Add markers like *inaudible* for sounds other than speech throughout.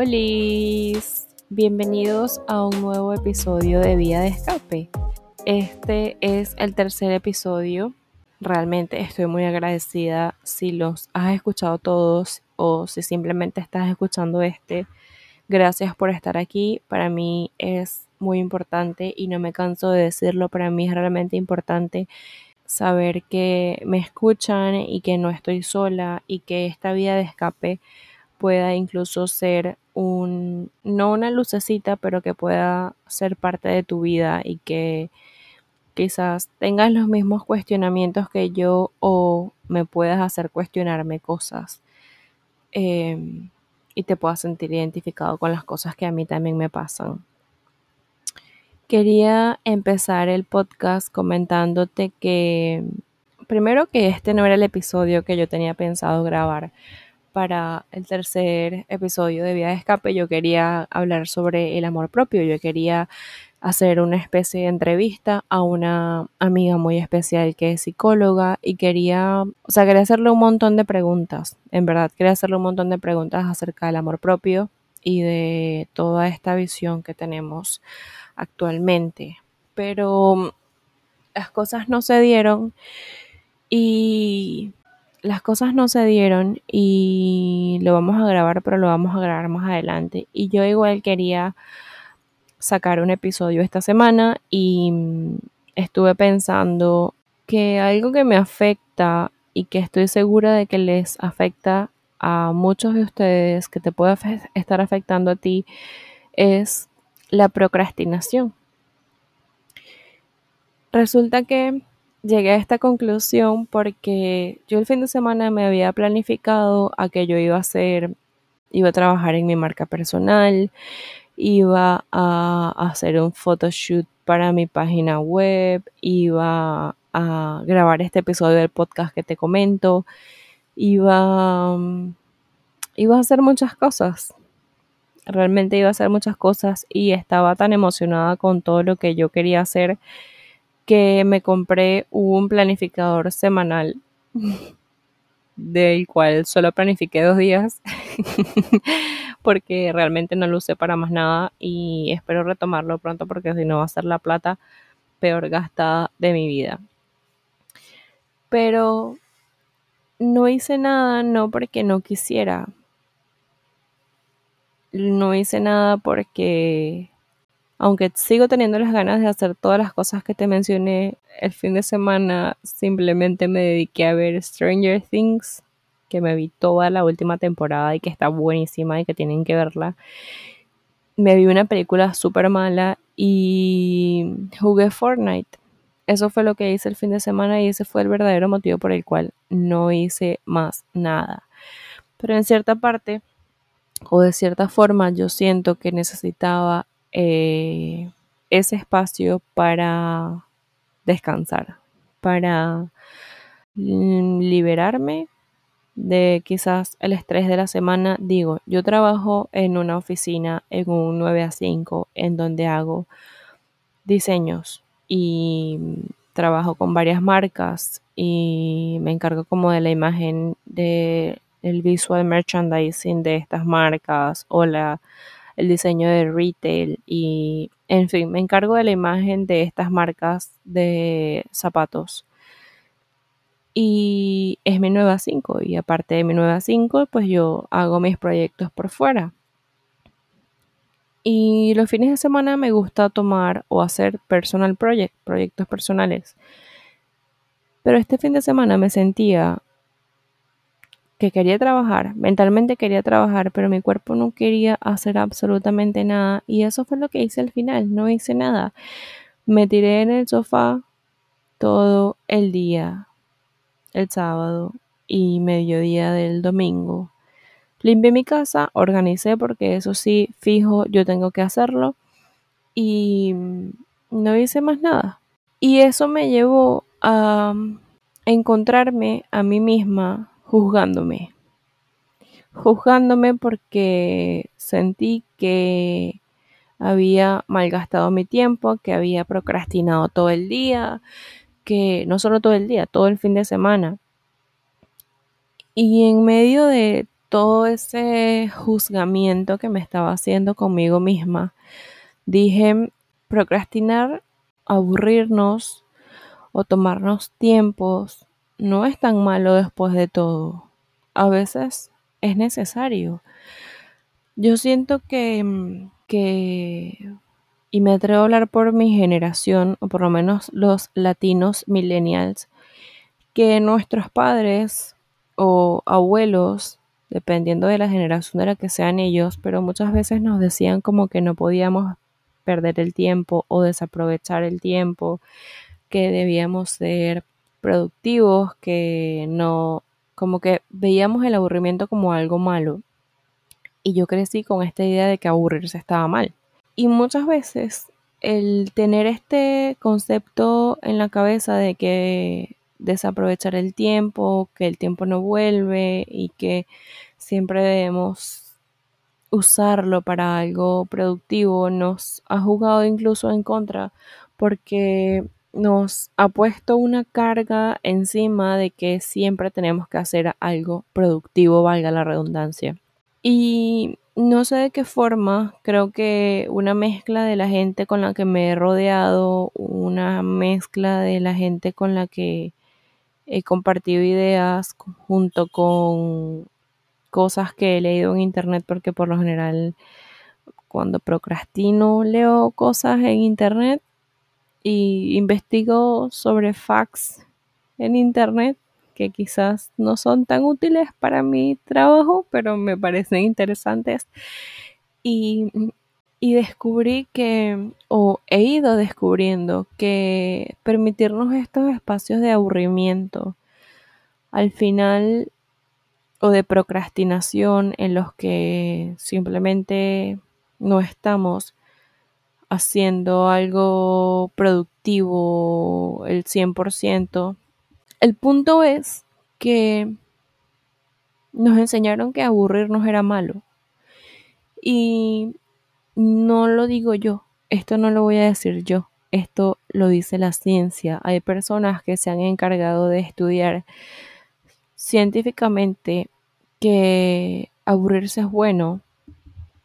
Hola, bienvenidos a un nuevo episodio de Vía de Escape. Este es el tercer episodio. Realmente estoy muy agradecida si los has escuchado todos o si simplemente estás escuchando este. Gracias por estar aquí. Para mí es muy importante y no me canso de decirlo. Para mí es realmente importante saber que me escuchan y que no estoy sola y que esta vía de escape pueda incluso ser un, no una lucecita, pero que pueda ser parte de tu vida y que quizás tengas los mismos cuestionamientos que yo o me puedas hacer cuestionarme cosas em, y te puedas sentir identificado con las cosas que a mí también me pasan. Quería empezar el podcast comentándote que primero que este no era el episodio que yo tenía pensado grabar para el tercer episodio de Vía de Escape yo quería hablar sobre el amor propio. Yo quería hacer una especie de entrevista a una amiga muy especial que es psicóloga y quería, o sea, quería hacerle un montón de preguntas. En verdad, quería hacerle un montón de preguntas acerca del amor propio y de toda esta visión que tenemos actualmente. Pero las cosas no se dieron y las cosas no se dieron y lo vamos a grabar, pero lo vamos a grabar más adelante. Y yo igual quería sacar un episodio esta semana y mm, estuve pensando que algo que me afecta y que estoy segura de que les afecta a muchos de ustedes, que te puede estar afectando a ti, es la procrastinación. Resulta que llegué a esta conclusión porque yo el fin de semana me había planificado a que yo iba a hacer, iba a trabajar en mi marca personal, iba a hacer un photoshoot para mi página web, iba a grabar este episodio del podcast que te comento, iba, iba a hacer muchas cosas. Realmente iba a hacer muchas cosas y estaba tan emocionada con todo lo que yo quería hacer que me compré un planificador semanal *laughs* del cual solo planifiqué dos días *laughs* porque realmente no lo usé para más nada y espero retomarlo pronto porque si no va a ser la plata peor gastada de mi vida. Pero no hice nada no porque no quisiera. No hice nada porque aunque sigo teniendo las ganas de hacer todas las cosas que te mencioné, el fin de semana simplemente me dediqué a ver Stranger Things, que me vi toda la última temporada y que está buenísima y que tienen que verla. Me vi una película súper mala y jugué Fortnite. Eso fue lo que hice el fin de semana y ese fue el verdadero motivo por el cual no hice más nada. Pero en cierta parte o de cierta forma yo siento que necesitaba eh, ese espacio para descansar, para mm, liberarme de quizás el estrés de la semana. Digo, yo trabajo en una oficina en un 9 a 5 en donde hago diseños y trabajo con varias marcas y me encargo como de la imagen de el visual merchandising de estas marcas o la el diseño de retail y, en fin, me encargo de la imagen de estas marcas de zapatos. Y es mi nueva 5 y aparte de mi nueva 5, pues yo hago mis proyectos por fuera. Y los fines de semana me gusta tomar o hacer personal project, proyectos personales. Pero este fin de semana me sentía que quería trabajar, mentalmente quería trabajar, pero mi cuerpo no quería hacer absolutamente nada y eso fue lo que hice al final, no hice nada. Me tiré en el sofá todo el día, el sábado y mediodía del domingo. Limpié mi casa, organicé porque eso sí, fijo, yo tengo que hacerlo y no hice más nada. Y eso me llevó a encontrarme a mí misma juzgándome. Juzgándome porque sentí que había malgastado mi tiempo, que había procrastinado todo el día, que no solo todo el día, todo el fin de semana. Y en medio de todo ese juzgamiento que me estaba haciendo conmigo misma, dije, procrastinar, aburrirnos o tomarnos tiempos no es tan malo después de todo. A veces es necesario. Yo siento que, que, y me atrevo a hablar por mi generación, o por lo menos los latinos millennials, que nuestros padres o abuelos, dependiendo de la generación de la que sean ellos, pero muchas veces nos decían como que no podíamos perder el tiempo o desaprovechar el tiempo, que debíamos ser productivos, que no, como que veíamos el aburrimiento como algo malo. Y yo crecí con esta idea de que aburrirse estaba mal. Y muchas veces el tener este concepto en la cabeza de que desaprovechar el tiempo, que el tiempo no vuelve y que siempre debemos usarlo para algo productivo, nos ha jugado incluso en contra porque nos ha puesto una carga encima de que siempre tenemos que hacer algo productivo, valga la redundancia. Y no sé de qué forma, creo que una mezcla de la gente con la que me he rodeado, una mezcla de la gente con la que he compartido ideas junto con cosas que he leído en internet porque por lo general cuando procrastino leo cosas en internet y investigo sobre facts en internet que quizás no son tan útiles para mi trabajo, pero me parecen interesantes. Y, y descubrí que, o he ido descubriendo que permitirnos estos espacios de aburrimiento al final o de procrastinación en los que simplemente no estamos haciendo algo productivo el 100%. El punto es que nos enseñaron que aburrirnos era malo. Y no lo digo yo, esto no lo voy a decir yo, esto lo dice la ciencia. Hay personas que se han encargado de estudiar científicamente que aburrirse es bueno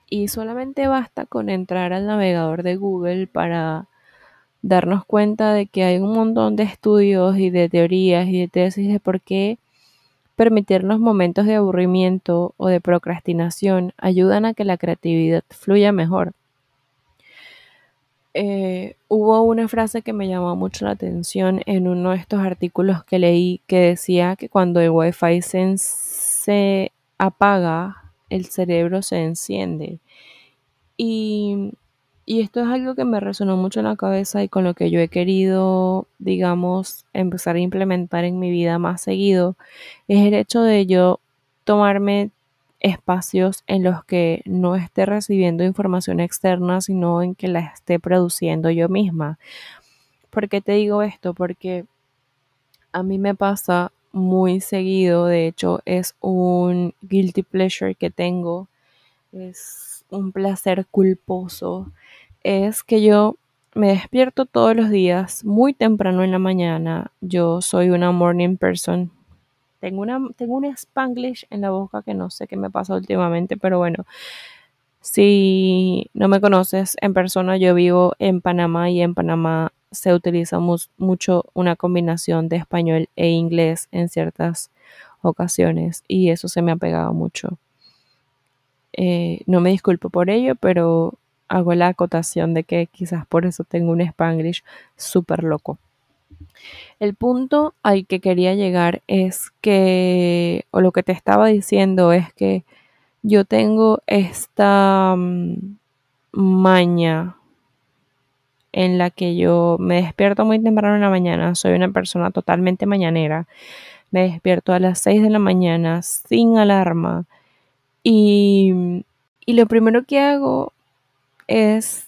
y solamente basta con entrar al navegador de Google para darnos cuenta de que hay un montón de estudios y de teorías y de tesis de por qué permitirnos momentos de aburrimiento o de procrastinación ayudan a que la creatividad fluya mejor. Eh, hubo una frase que me llamó mucho la atención en uno de estos artículos que leí que decía que cuando el wifi se, se apaga, el cerebro se enciende. Y, y esto es algo que me resonó mucho en la cabeza y con lo que yo he querido, digamos, empezar a implementar en mi vida más seguido, es el hecho de yo tomarme espacios en los que no esté recibiendo información externa, sino en que la esté produciendo yo misma. ¿Por qué te digo esto? Porque a mí me pasa muy seguido, de hecho es un guilty pleasure que tengo, es un placer culposo, es que yo me despierto todos los días muy temprano en la mañana, yo soy una morning person, tengo, una, tengo un spanglish en la boca que no sé qué me pasa últimamente, pero bueno. Si no me conoces en persona, yo vivo en Panamá y en Panamá se utiliza mucho una combinación de español e inglés en ciertas ocasiones y eso se me ha pegado mucho. Eh, no me disculpo por ello, pero hago la acotación de que quizás por eso tengo un spanglish súper loco. El punto al que quería llegar es que, o lo que te estaba diciendo es que yo tengo esta mm, maña en la que yo me despierto muy temprano en la mañana, soy una persona totalmente mañanera, me despierto a las 6 de la mañana sin alarma y, y lo primero que hago es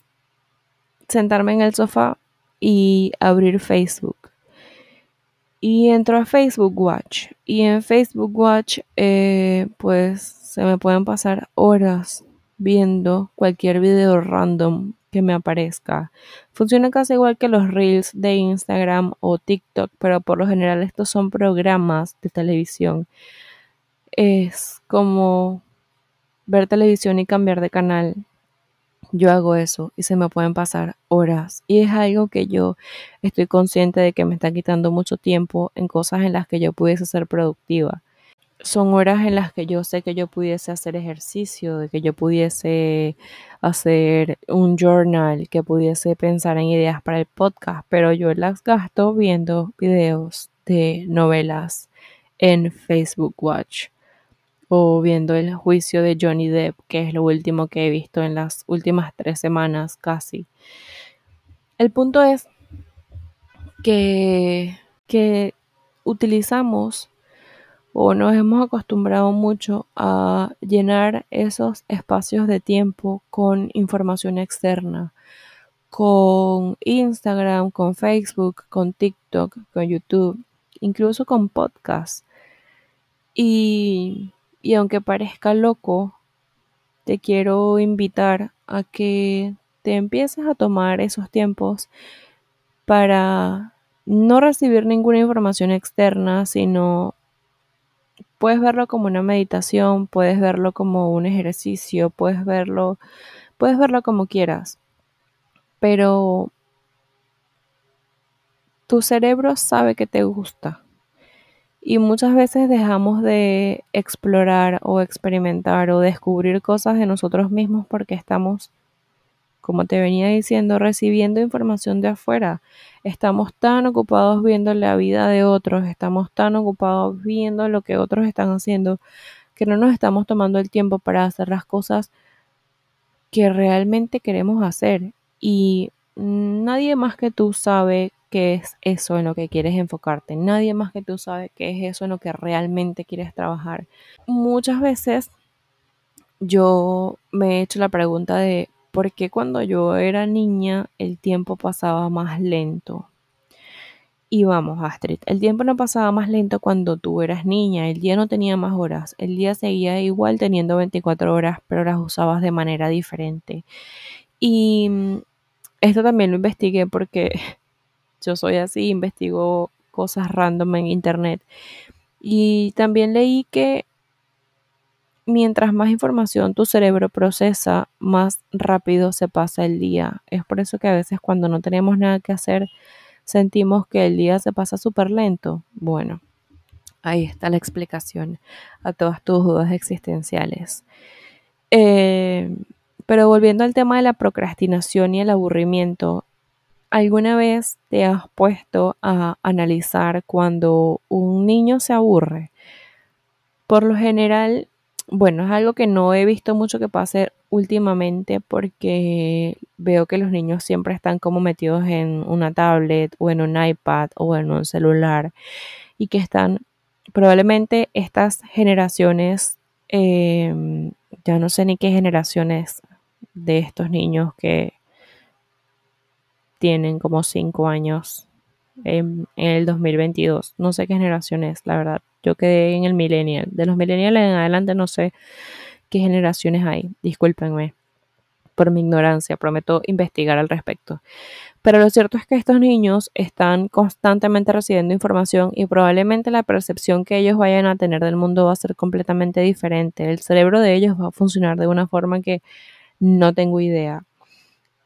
sentarme en el sofá y abrir Facebook y entro a Facebook Watch. Y en Facebook Watch, eh, pues se me pueden pasar horas viendo cualquier video random que me aparezca. Funciona casi igual que los reels de Instagram o TikTok, pero por lo general estos son programas de televisión es como ver televisión y cambiar de canal. Yo hago eso y se me pueden pasar horas. Y es algo que yo estoy consciente de que me está quitando mucho tiempo en cosas en las que yo pudiese ser productiva. Son horas en las que yo sé que yo pudiese hacer ejercicio, de que yo pudiese hacer un journal, que pudiese pensar en ideas para el podcast, pero yo las gasto viendo videos de novelas en Facebook Watch o viendo el juicio de Johnny Depp, que es lo último que he visto en las últimas tres semanas casi. El punto es que, que utilizamos o nos hemos acostumbrado mucho a llenar esos espacios de tiempo con información externa, con Instagram, con Facebook, con TikTok, con YouTube, incluso con podcasts. Y y aunque parezca loco, te quiero invitar a que te empieces a tomar esos tiempos para no recibir ninguna información externa, sino puedes verlo como una meditación, puedes verlo como un ejercicio, puedes verlo, puedes verlo como quieras. Pero tu cerebro sabe que te gusta. Y muchas veces dejamos de explorar o experimentar o descubrir cosas de nosotros mismos porque estamos, como te venía diciendo, recibiendo información de afuera. Estamos tan ocupados viendo la vida de otros, estamos tan ocupados viendo lo que otros están haciendo, que no nos estamos tomando el tiempo para hacer las cosas que realmente queremos hacer. Y nadie más que tú sabe qué es eso en lo que quieres enfocarte. Nadie más que tú sabe qué es eso en lo que realmente quieres trabajar. Muchas veces yo me he hecho la pregunta de por qué cuando yo era niña el tiempo pasaba más lento. Y vamos, Astrid, el tiempo no pasaba más lento cuando tú eras niña, el día no tenía más horas, el día seguía igual teniendo 24 horas, pero las usabas de manera diferente. Y mm, esto también lo investigué porque *laughs* yo soy así, investigo cosas random en internet. Y también leí que mientras más información tu cerebro procesa, más rápido se pasa el día. Es por eso que a veces cuando no tenemos nada que hacer, sentimos que el día se pasa súper lento. Bueno, ahí está la explicación a todas tus dudas existenciales. Eh, pero volviendo al tema de la procrastinación y el aburrimiento, ¿Alguna vez te has puesto a analizar cuando un niño se aburre? Por lo general, bueno, es algo que no he visto mucho que pase últimamente porque veo que los niños siempre están como metidos en una tablet o en un iPad o en un celular y que están probablemente estas generaciones, em, ya no sé ni qué generaciones de estos niños que tienen como 5 años en, el 2022. No sé qué generación es, la verdad. Yo quedé en el millennial. De los millennials en adelante no sé qué generaciones hay. Discúlpenme por mi ignorancia. Prometo investigar al respecto. Pero lo cierto es que estos niños están constantemente recibiendo información y probablemente la percepción que ellos vayan a tener del mundo va a ser completamente diferente. El cerebro de ellos va a funcionar de una forma que no tengo idea.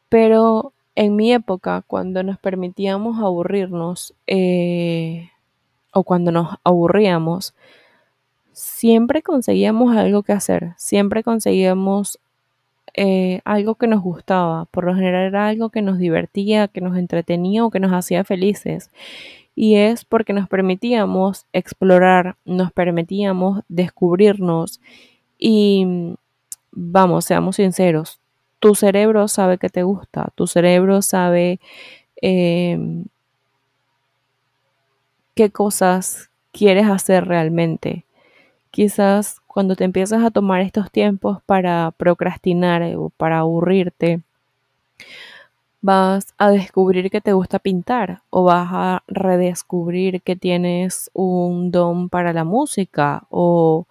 Pero en mi época, cuando nos permitíamos aburrirnos eh, o cuando nos aburríamos, siempre conseguíamos algo que hacer, siempre conseguíamos eh, algo que nos gustaba. Por lo general era algo que nos divertía, que nos entretenía o que nos hacía felices. Y es porque nos permitíamos explorar, nos permitíamos descubrirnos y vamos, seamos sinceros, tu cerebro sabe que te gusta, tu cerebro sabe em, qué cosas quieres hacer realmente. Quizás cuando te empiezas a tomar estos tiempos para procrastinar o para aburrirte, vas a descubrir que te gusta pintar o vas a redescubrir que tienes un don para la música o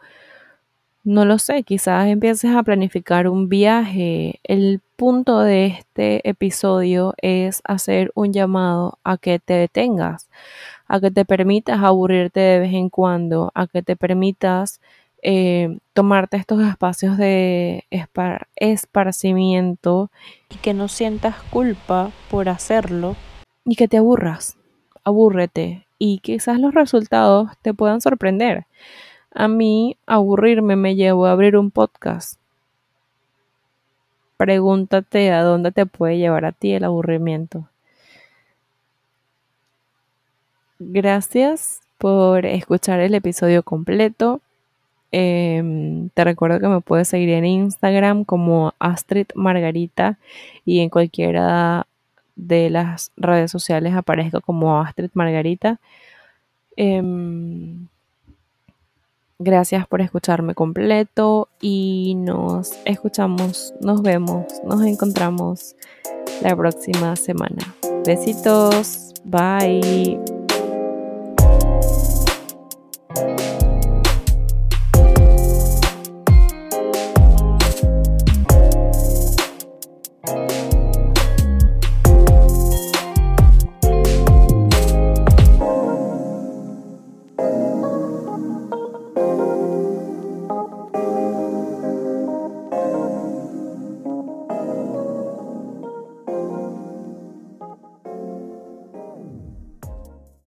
no lo sé, quizás empieces a planificar un viaje. El punto de este episodio es hacer un llamado a que te detengas, a que te permitas aburrirte de vez en cuando, a que te permitas eh, tomarte estos espacios de esparcimiento y que no sientas culpa por hacerlo y que te aburras, abúrrete y quizás los resultados te puedan sorprender. A mí aburrirme me llevó a abrir un podcast. Pregúntate a dónde te puede llevar a ti el aburrimiento. Gracias por escuchar el episodio completo. Em, te recuerdo que me puedes seguir en Instagram como Astrid Margarita y en cualquiera de las redes sociales aparezco como Astrid Margarita. Em, gracias por escucharme completo y nos escuchamos, nos vemos, nos encontramos la próxima semana. Besitos, bye.